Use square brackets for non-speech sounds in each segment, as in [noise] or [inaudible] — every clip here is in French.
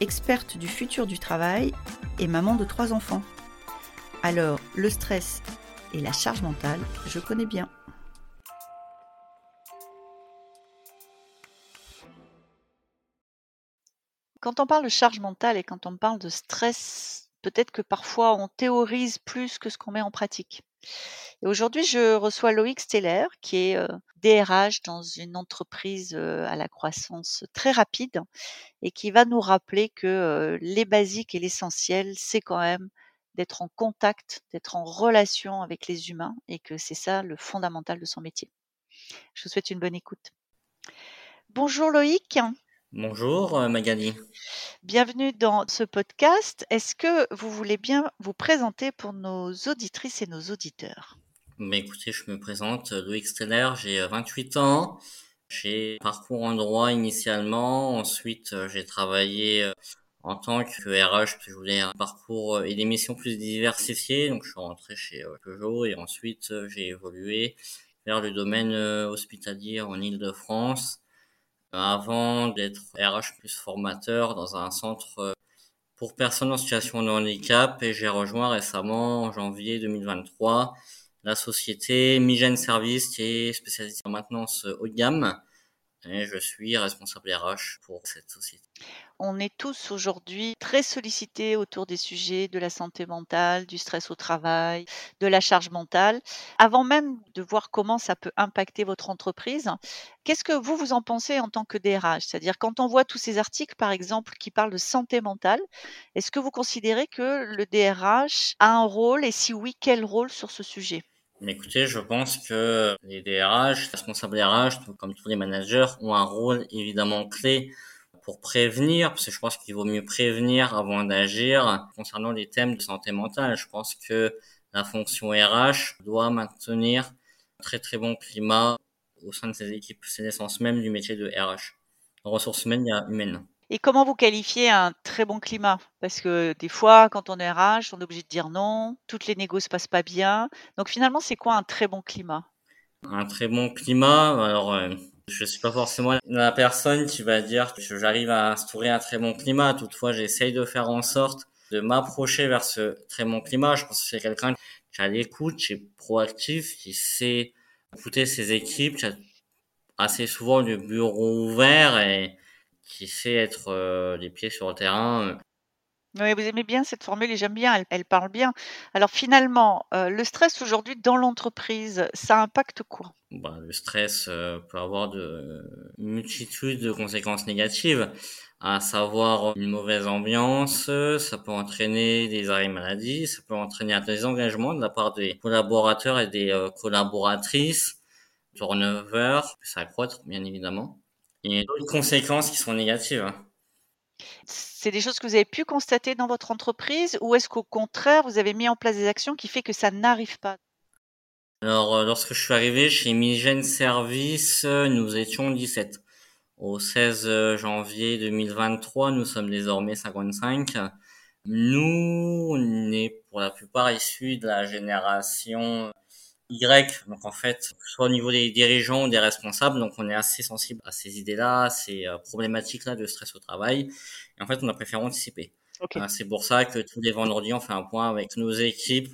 experte du futur du travail et maman de trois enfants. Alors, le stress et la charge mentale, je connais bien. Quand on parle de charge mentale et quand on parle de stress, peut-être que parfois on théorise plus que ce qu'on met en pratique. Aujourd'hui, je reçois Loïc Steller, qui est DRH dans une entreprise à la croissance très rapide et qui va nous rappeler que les basiques et l'essentiel, c'est quand même d'être en contact, d'être en relation avec les humains et que c'est ça le fondamental de son métier. Je vous souhaite une bonne écoute. Bonjour Loïc. Bonjour Magali. Bienvenue dans ce podcast. Est-ce que vous voulez bien vous présenter pour nos auditrices et nos auditeurs? Mais écoutez, je me présente, Loïc Steller, j'ai 28 euh, ans. J'ai parcours en droit initialement, ensuite euh, j'ai travaillé euh, en tant que RH, je voulais un parcours et des missions plus diversifiées, donc je suis rentré chez Peugeot et ensuite j'ai évolué vers le domaine hospitalier en Ile-de-France, avant d'être RH plus formateur dans un centre pour personnes en situation de handicap et j'ai rejoint récemment en janvier 2023 la société Migène Service qui est spécialisée en maintenance haut de gamme et je suis responsable RH pour cette société. On est tous aujourd'hui très sollicités autour des sujets de la santé mentale, du stress au travail, de la charge mentale. Avant même de voir comment ça peut impacter votre entreprise, qu'est-ce que vous, vous en pensez en tant que DRH C'est-à-dire quand on voit tous ces articles, par exemple, qui parlent de santé mentale, est-ce que vous considérez que le DRH a un rôle? Et si oui, quel rôle sur ce sujet? Écoutez, je pense que les DRH, les responsables DRH, comme tous les managers, ont un rôle évidemment clé pour prévenir, parce que je pense qu'il vaut mieux prévenir avant d'agir concernant les thèmes de santé mentale. Je pense que la fonction RH doit maintenir un très très bon climat au sein de ses équipes. C'est l'essence même du métier de RH. ressources humaines, il y a humaines. Et comment vous qualifiez un très bon climat? Parce que des fois, quand on est RH, on est obligé de dire non, toutes les négos se passent pas bien. Donc finalement, c'est quoi un très bon climat? Un très bon climat, alors euh, je suis pas forcément la personne qui va dire que j'arrive à instaurer un très bon climat. Toutefois, j'essaye de faire en sorte de m'approcher vers ce très bon climat. Je pense que c'est quelqu'un qui a l'écoute, qui est proactif, qui sait écouter ses équipes, qui a assez souvent le bureau ouvert et qui sait être euh, les pieds sur le terrain. Euh. Oui, vous aimez bien cette formule et j'aime bien, elle, parle bien. Alors finalement, euh, le stress aujourd'hui dans l'entreprise, ça impacte quoi? Bah, Le stress peut avoir de multitudes de conséquences négatives, à savoir une mauvaise ambiance, ça peut entraîner des arrêts maladie, ça peut entraîner un désengagement de la part des collaborateurs et des collaboratrices, turnover, ça accroître bien évidemment. Il y a d'autres conséquences qui sont négatives. Hein. C'est des choses que vous avez pu constater dans votre entreprise ou est-ce qu'au contraire, vous avez mis en place des actions qui fait que ça n'arrive pas? Alors, euh, lorsque je suis arrivé chez Migène Service, euh, nous étions 17. Au 16 euh, janvier 2023, nous sommes désormais 55. Nous, on est pour la plupart issus de la génération y, donc en fait, soit au niveau des dirigeants ou des responsables, donc on est assez sensible à ces idées-là, ces euh, problématiques-là de stress au travail. Et en fait, on a préféré anticiper. Euh, c'est pour ça que tous les vendredis, on fait un point avec nos équipes.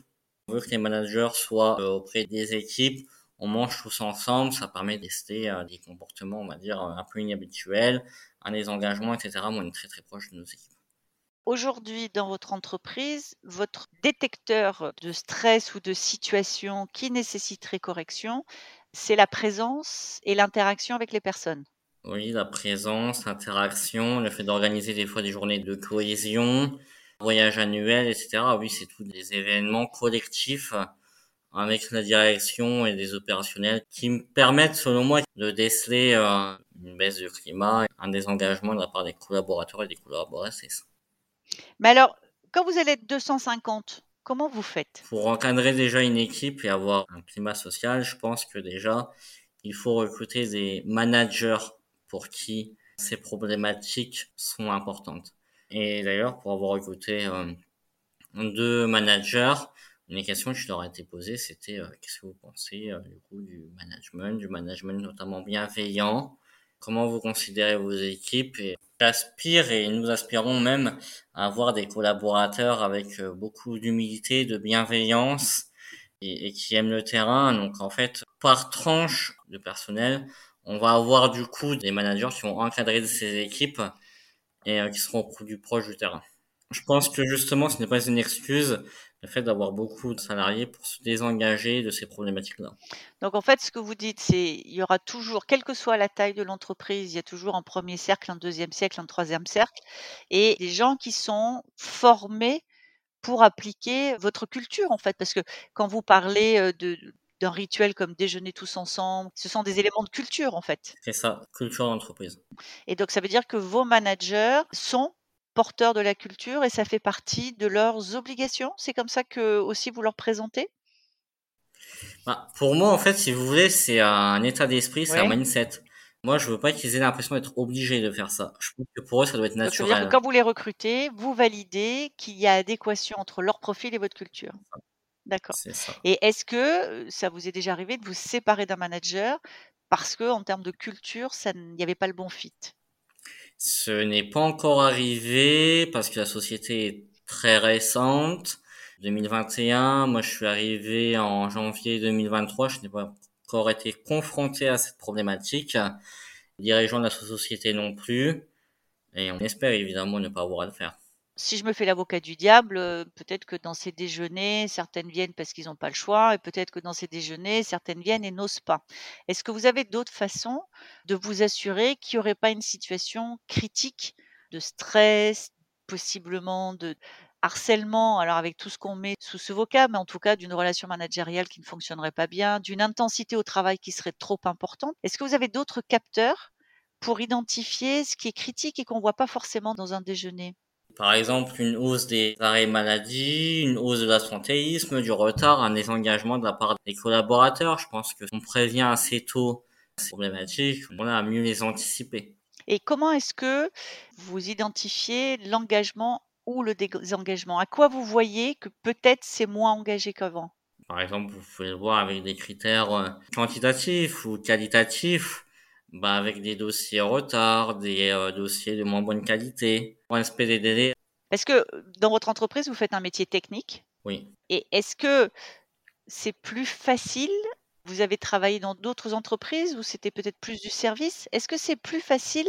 On veut que les managers soient euh, auprès des équipes. On mange tous ensemble. Ça permet d'ester des comportements, on va dire, un peu inhabituels, un des engagements, etc. on est très très proche de nos équipes. Aujourd'hui, dans votre entreprise, votre détecteur de stress ou de situation qui nécessiterait correction, c'est la présence et l'interaction avec les personnes? Oui, la présence, l'interaction, le fait d'organiser des fois des journées de cohésion, voyages annuels, etc. Oui, c'est tous des événements collectifs avec la direction et des opérationnels qui me permettent, selon moi, de déceler euh, une baisse du climat, un désengagement de la part des collaborateurs et des collaboratrices. Mais alors, quand vous allez être 250, comment vous faites? Pour encadrer déjà une équipe et avoir un climat social, je pense que déjà, il faut recruter des managers pour qui ces problématiques sont importantes. Et d'ailleurs, pour avoir recruté euh, deux managers, une question qui leur a été posée, c'était euh, qu'est-ce que vous pensez euh, du coup du management, du management notamment bienveillant? Comment vous considérez vos équipes j'aspire et nous aspirons même à avoir des collaborateurs avec beaucoup d'humilité, de bienveillance et, qui aiment le terrain. Donc en fait, par tranche de personnel, on va avoir du coup des managers qui vont encadrer ces équipes et qui seront plus proches du terrain. Je pense que justement, ce n'est pas une excuse le fait d'avoir beaucoup de salariés pour se désengager de ces problématiques-là. Donc en fait, ce que vous dites, c'est il y aura toujours, quelle que soit la taille de l'entreprise, il y a toujours un premier cercle, un deuxième cercle, un troisième cercle, et des gens qui sont formés pour appliquer votre culture en fait, parce que quand vous parlez de d'un rituel comme déjeuner tous ensemble, ce sont des éléments de culture en fait. C'est ça, culture d'entreprise. Et donc ça veut dire que vos managers sont porteurs de la culture et ça fait partie de leurs obligations? C'est comme ça que aussi vous leur présentez? Bah, Pour moi, en fait, si vous voulez, c'est un état d'esprit, c'est un mindset. Moi, je veux pas qu'ils aient l'impression d'être obligés de faire ça. Je pense que pour eux, ça doit être naturel. Que quand vous les recrutez, vous validez qu'il y a adéquation entre leur profil et votre culture. D'accord. Et est-ce que ça vous est déjà arrivé de vous séparer d'un manager parce que en termes de culture, ça n'y avait pas le bon fit? Ce n'est pas encore arrivé parce que la société est très récente. 2021, moi je suis arrivé en janvier 2023, je n'ai pas encore été confronté à cette problématique. Les dirigeants de la société non plus. Et on espère évidemment ne pas avoir à le faire si je me fais l'avocat du diable, peut-être que dans ces déjeuners, certaines viennent parce qu'ils n'ont pas le choix et peut-être que dans ces déjeuners, certaines viennent et n'osent pas. Est-ce que vous avez d'autres façons de vous assurer qu'il n'y aurait pas une situation critique de stress, possiblement de harcèlement, alors avec tout ce qu'on met sous ce vocable, mais en tout cas d'une relation managériale qui ne fonctionnerait pas bien, d'une intensité au travail qui serait trop importante. Est-ce que vous avez d'autres capteurs pour identifier ce qui est critique et qu'on ne voit pas forcément dans un déjeuner? Par exemple, une hausse des arrêts maladie, une hausse de l'absentéisme, du retard, un désengagement de la part des collaborateurs. Je pense que on prévient assez tôt ces problématiques, on a à mieux les anticiper. Et comment est-ce que vous identifiez l'engagement ou le désengagement? À quoi vous voyez que peut-être c'est moins engagé qu'avant? Par exemple, vous pouvez le voir avec des critères euh, quantitatifs ou qualitatifs bah, avec des dossiers en retard, des euh, dossiers de moins bonne qualité, respect des délais. Est-ce que dans votre entreprise, vous faites un métier technique? Oui. Et est-ce que c'est plus facile? Vous avez travaillé dans d'autres entreprises où c'était peut-être plus du service? Est-ce que c'est plus facile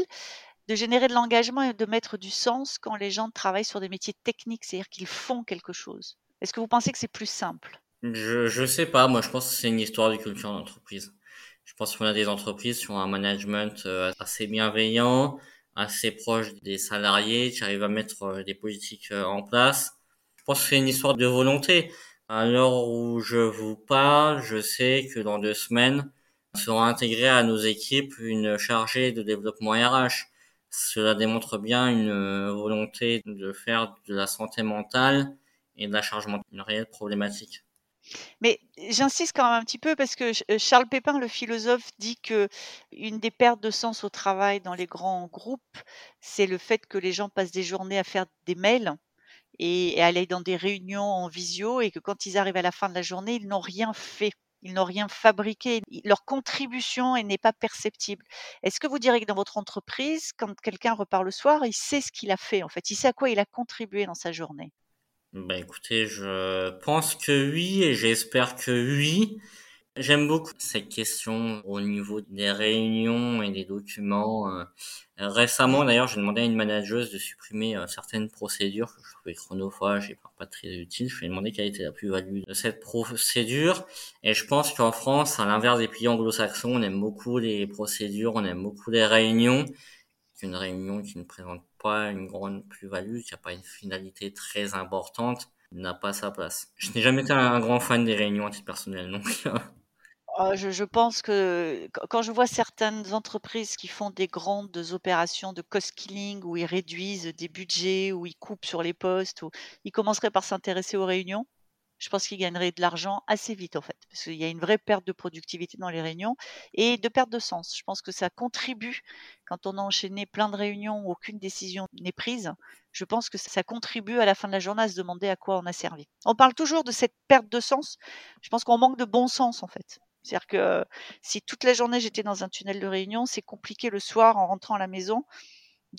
de générer de l'engagement et de mettre du sens quand les gens travaillent sur des métiers techniques, c'est-à-dire qu'ils font quelque chose? Est-ce que vous pensez que c'est plus simple? Je ne sais pas. Moi, je pense que c'est une histoire de culture d'entreprise. Je pense qu'on a des entreprises qui ont un management euh, assez bienveillant, assez proche des salariés, qui arrivent à mettre euh, des politiques euh, en place. Je pense que c'est une histoire de volonté. À l'heure où je vous parle, je sais que dans deux semaines, sera intégrée à nos équipes une chargée de développement RH. Cela démontre bien une volonté de faire de la santé mentale et de la charge mentale une réelle problématique. Mais j'insiste quand même un petit peu parce que euh, Charles Pépin, le philosophe, dit que une des pertes de sens au travail dans les grands groupes, c'est le fait que les gens passent des journées à faire des mails et, à aller dans des réunions en visio et que quand ils arrivent à la fin de la journée, ils n'ont rien fait. Ils n'ont rien fabriqué. Leur contribution n'est pas perceptible. Est-ce que vous direz que dans votre entreprise, quand quelqu'un repart le soir, il sait ce qu'il a fait en fait, il sait à quoi il a contribué dans sa journée? Bah écoutez, je pense que oui et j'espère que oui. J'aime beaucoup cette question au niveau des réunions et des documents. Euh, récemment, d'ailleurs, j'ai demandé à une manageuse de supprimer euh, certaines procédures que je trouvais chronophages et pas très utiles. Je lui ai demandé quelle était la plus-value de cette procédure. Et je pense qu'en France, à l'inverse des pays anglo-saxons, on aime beaucoup les procédures, on aime beaucoup les réunions. Une réunion qui ne présente une grande plus-value, qui n'a pas une finalité très importante, n'a pas sa place. Je n'ai jamais été un grand fan des réunions antipersonnelles, donc. Oh, je je pense que quand je vois certaines entreprises qui font des grandes opérations de cost killing, où ils réduisent des budgets, où ils coupent sur les postes, où ils commenceraient par s'intéresser aux réunions. Je pense qu'ils gagneraient de l'argent assez vite, en fait, parce qu'il y a une vraie perte de productivité dans les réunions et de perte de sens. Je pense que ça contribue, quand on a enchaîné plein de réunions où aucune décision n'est prise, je pense que ça contribue à la fin de la journée à se demander à quoi on a servi. On parle toujours de cette perte de sens. Je pense qu'on manque de bon sens, en fait. C'est-à-dire que si toute la journée j'étais dans un tunnel de réunion, c'est compliqué le soir en rentrant à la maison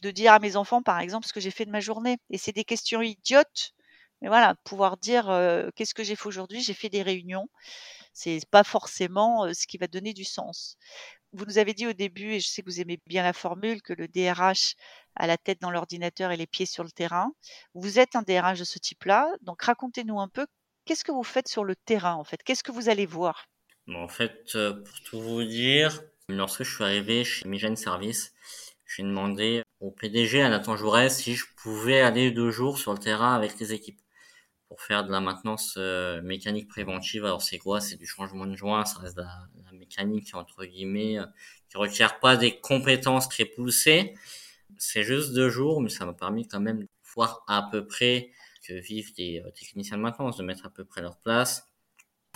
de dire à mes enfants, par exemple, ce que j'ai fait de ma journée. Et c'est des questions idiotes, mais voilà, pouvoir dire qu'est-ce que j'ai fait aujourd'hui? J'ai fait des réunions. C'est pas forcément ce qui va donner du sens. Vous nous avez dit au début, et je sais que vous aimez bien la formule, que le DRH a la tête dans l'ordinateur et les pieds sur le terrain. Vous êtes un DRH de ce type-là, donc racontez-nous un peu qu'est-ce que vous faites sur le terrain en fait? Qu'est-ce que vous allez voir? En fait, euh, pour tout vous dire, lorsque je suis arrivé chez Migène Service, j'ai demandé au PDG, à Nathan Jaurès, si je pouvais aller deux jours sur le terrain avec les équipes pour faire de la maintenance euh, mécanique préventive. Alors c'est quoi? C'est du changement de joint, ça reste de la, mécanique entre guillemets, euh, qui requiert pas des compétences très poussées. C'est juste deux jours, mais ça m'a permis quand même de voir à peu près que vivent les techniciens de maintenance, de mettre à peu près leur place,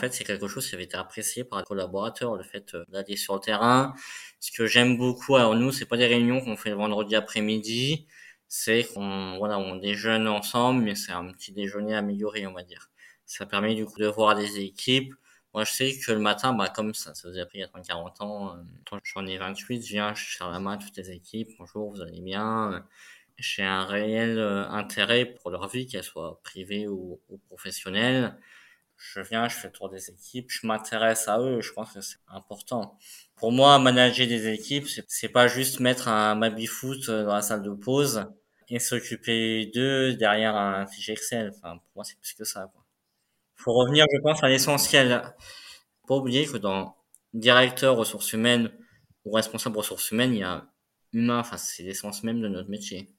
en fait, c'est quelque chose qui avait été apprécié par les collaborateurs, le fait euh, d'aller sur le terrain. Ce que j'aime beaucoup, alors nous, c'est pas des réunions qu'on fait le vendredi après-midi, c'est qu'on voilà, on déjeune ensemble, mais c'est un petit déjeuner amélioré, on va dire. Ça permet du coup de voir des équipes. Moi, je sais que le matin, bah, comme ça, ça faisait après il y a 40 ans, euh, j'en ai 28, je viens, je serre la main à toutes les équipes, bonjour, vous allez bien? J'ai un réel euh, intérêt pour leur vie, qu'elle soit privée ou, ou professionnelle je viens, je fais le tour des équipes, je m'intéresse à eux, je pense que c'est important. Pour moi, manager des équipes, c'est pas juste mettre un baby foot euh, dans la salle de pause et s'occuper d'eux derrière un fichier Excel. Enfin, pour moi, c'est plus que ça. Quoi. Faut revenir, je pense, à l'essentiel. Pas oublier que dans directeur ressources humaines ou responsable ressources humaines, il y a humain. Enfin, c'est l'essence même de notre métier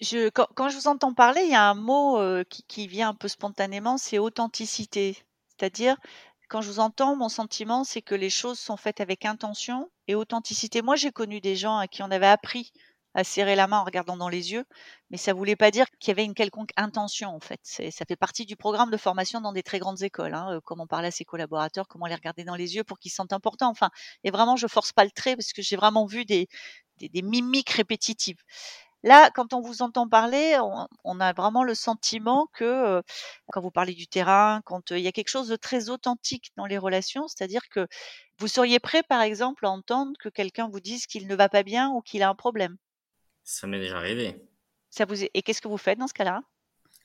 je, quand, je vous entends parler, il y a un mot euh, qui, vient un peu spontanément, c'est authenticité. C'est-à-dire, quand je vous entends, mon sentiment, c'est que les choses sont faites avec intention et authenticité. Moi, j'ai connu des gens à qui on avait appris à serrer la main en regardant dans les yeux, mais ça voulait pas dire qu'il y avait une quelconque intention en fait. Ça fait partie du programme de formation dans des très grandes écoles, hein, euh, comment parler à ses collaborateurs, comment les regarder dans les yeux pour qu'ils se sentent importants. Enfin, et vraiment, je force pas le trait parce que j'ai vraiment vu des, des, des mimiques répétitives. Là, quand on vous entend parler, on, a vraiment le sentiment que, euh, quand vous parlez du terrain, quand euh, il y a quelque chose de très authentique dans les relations, c'est-à-dire que vous seriez prêt, par exemple, à entendre que quelqu'un vous dise qu'il ne va pas bien ou qu'il a un problème. Ça m'est déjà arrivé. Ça vous Et qu'est-ce que vous faites dans ce cas-là?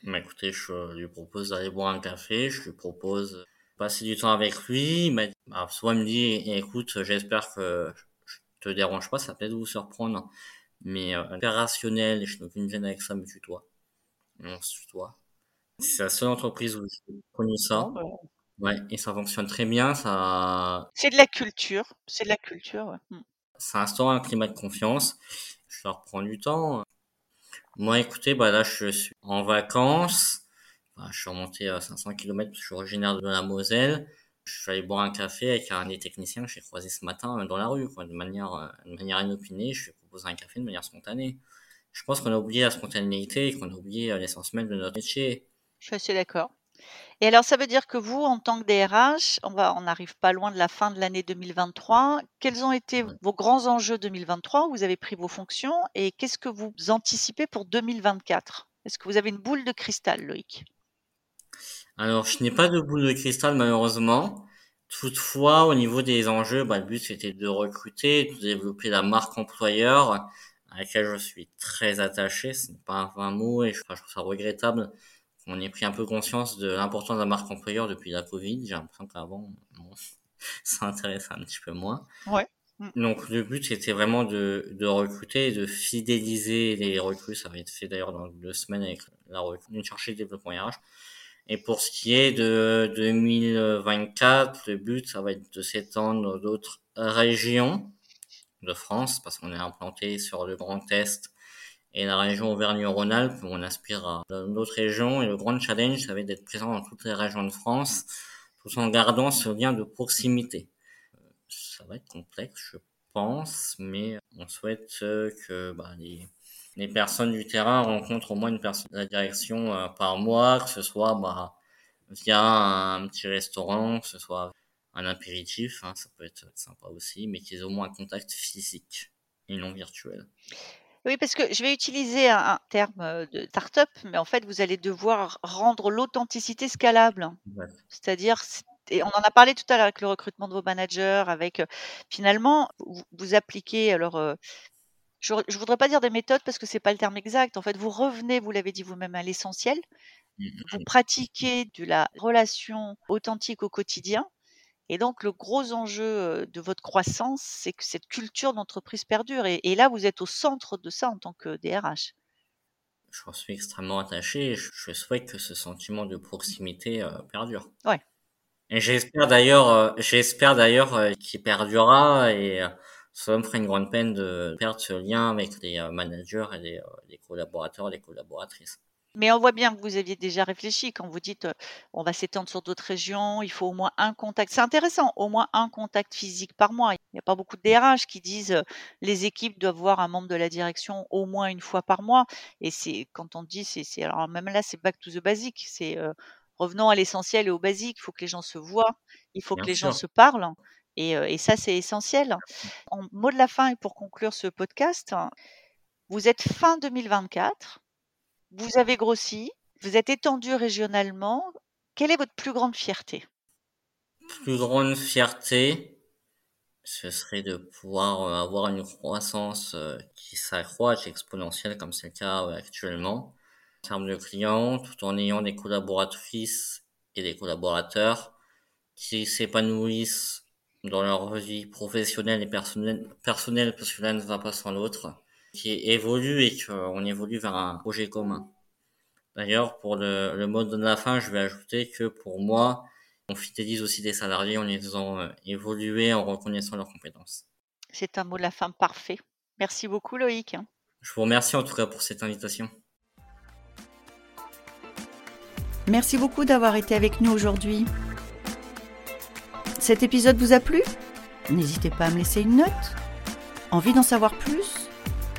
Bah, Écoutez, je lui propose d'aller boire un café, je lui propose de passer du temps avec lui. Bah, soit il me dit, écoute, j'espère que je te dérange pas, ça peut être vous surprendre mais euh, opérationnel, je n'ai aucune gêne avec ça, me tutoie. On se tutoie. C'est la seule entreprise où j'ai connu ça. Bah. Ouais, et ça fonctionne très bien, ça... C'est de la culture, c'est de la culture, ouais. Hmm. Ça instaure un climat de confiance. Je leur prends du temps. Moi, écoutez, bah là, je suis en vacances. Bah, je suis remonté à 500 km je suis originaire de la Moselle. Je suis allé boire un café avec un des techniciens que j'ai croisé ce matin euh, dans la rue, quoi, de manière, euh, de manière inopinée. Je lui ai proposé un café de manière spontanée. Je pense qu'on a oublié la spontanéité et qu'on a oublié euh, l'essence même de notre métier. Je suis assez d'accord. Et alors, ça veut dire que vous, en tant que DRH, on va, on n'arrive pas loin de la fin de l'année 2023. Quels ont été vos grands enjeux 2023 Vous avez pris vos fonctions et qu'est-ce que vous anticipez pour 2024 Est-ce que vous avez une boule de cristal, Loïc? Alors, je n'ai pas de boule de cristal malheureusement. Toutefois, au niveau des enjeux, bah, le but c'était de recruter, de développer la marque employeur à laquelle je suis très attaché. Ce n'est pas un mot et je, trouve ça regrettable qu'on ait pris un peu conscience de l'importance de la marque employeur depuis la Covid. J'ai l'impression qu'avant, [laughs] ça intéressait un petit peu moins. Ouais. Mm. Donc le but c'était vraiment de, de recruter et de fidéliser les recrues. Ça va être fait d'ailleurs dans deux semaines avec la recrue, une cherchée de développement RH. Et pour ce qui est de 2024, le but, ça va être de s'étendre d'autres régions de France, parce qu'on est implanté sur le Grand Est et la région Auvergne-Rhône-Alpes, on aspire à d'autres régions. Et le grand challenge, ça va être d'être présent dans toutes les régions de France tout en gardant ce lien de proximité. Ça va être complexe, je pense, mais on souhaite que bah, les, les personnes du terrain rencontrent au moins une personne de la direction euh, par mois, que ce soit bah, via un petit restaurant, que ce soit un apéritif, hein, ça peut être sympa aussi, mais qu'ils aient au moins un contact physique et non virtuel. Oui, parce que je vais utiliser un, terme de start-up, mais en fait, vous allez devoir rendre l'authenticité scalable. C'est-à-dire, et on en a parlé tout à l'heure avec le recrutement de vos managers, avec finalement, vous, appliquez alors je ne voudrais pas dire des méthodes parce que c'est pas le terme exact. En fait, vous revenez, vous l'avez dit vous-même, à l'essentiel. Mmh, vous pratiquez de la relation authentique au quotidien. Et donc, le gros enjeu de votre croissance, c'est que cette culture d'entreprise perdure. Et, là, vous êtes au centre de ça en tant que DRH. Je suis extrêmement attaché. Je souhaite que ce sentiment de proximité perdure. Ouais. Et j'espère d'ailleurs, j'espère d'ailleurs qu'il perdurera et ça me ferait une grande peine de perdre ce lien avec les managers et les, euh, collaborateurs les collaboratrices. Mais on voit bien que vous aviez déjà réfléchi quand vous dites euh, on va s'étendre sur d'autres régions, il faut au moins un contact. C'est intéressant, au moins un contact physique par mois. Il n'y a pas beaucoup de DRH qui disent les équipes doivent voir un membre de la direction au moins une fois par mois. Et c'est quand on dit c'est alors même là c'est back to the basic, c'est revenons à l'essentiel et au basique. Il faut que les gens se voient, il faut que les gens se parlent. Et, ça, c'est essentiel. En mot de la fin et pour conclure ce podcast, vous êtes fin 2024, vous avez grossi, vous êtes étendu régionalement. Quelle est votre plus grande fierté? Plus grande fierté, ce serait de pouvoir avoir une croissance qui s'accroît, exponentielle comme c'est le cas actuellement, en termes de clients, tout en ayant des collaboratrices et des collaborateurs qui s'épanouissent dans leur vie professionnelle et personnelle, personnelle parce que l'un ne va pas sans l'autre, qui évolue et qu'on évolue vers un projet commun. D'ailleurs, pour le, le mot de la fin, je vais ajouter que pour moi, on fidélise aussi des salariés en les faisant euh, évoluer, en reconnaissant leurs compétences. C'est un mot de la fin parfait. Merci beaucoup Loïc. Je vous remercie en tout cas pour cette invitation. Merci beaucoup d'avoir été avec nous aujourd'hui. Cet épisode vous a plu? N'hésitez pas à me laisser une note. Envie d'en savoir plus?